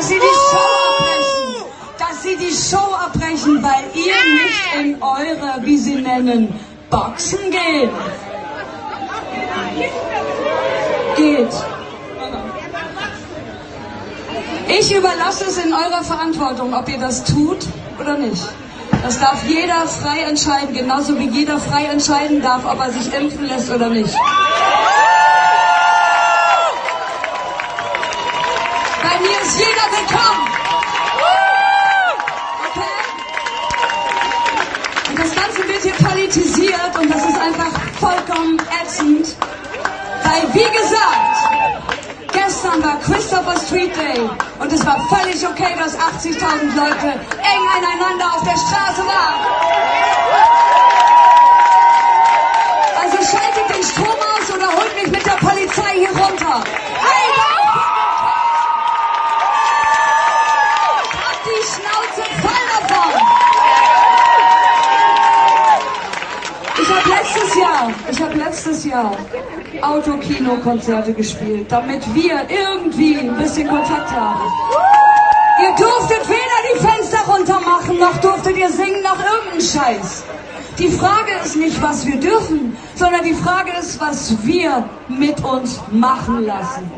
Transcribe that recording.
dass sie die Show abbrechen. Dass sie die Show abbrechen, weil ihr nicht in eure, wie sie nennen, Boxen geht. Geht. Ich überlasse es in eurer Verantwortung, ob ihr das tut oder nicht. Das darf jeder frei entscheiden, genauso wie jeder frei entscheiden darf, ob er sich impfen lässt oder nicht. Jeder willkommen. Okay? Und das Ganze wird hier politisiert und das ist einfach vollkommen ätzend. Weil, wie gesagt, gestern war Christopher Street Day und es war völlig okay, dass 80.000 Leute eng aneinander auf der Straße waren. Schnauze voll davon! Ich habe letztes Jahr, ich habe letztes Jahr Autokino-Konzerte gespielt, damit wir irgendwie ein bisschen Kontakt haben. Ihr durftet weder die Fenster runter machen, noch durftet ihr singen, noch irgendeinen Scheiß. Die Frage ist nicht, was wir dürfen, sondern die Frage ist, was wir mit uns machen lassen.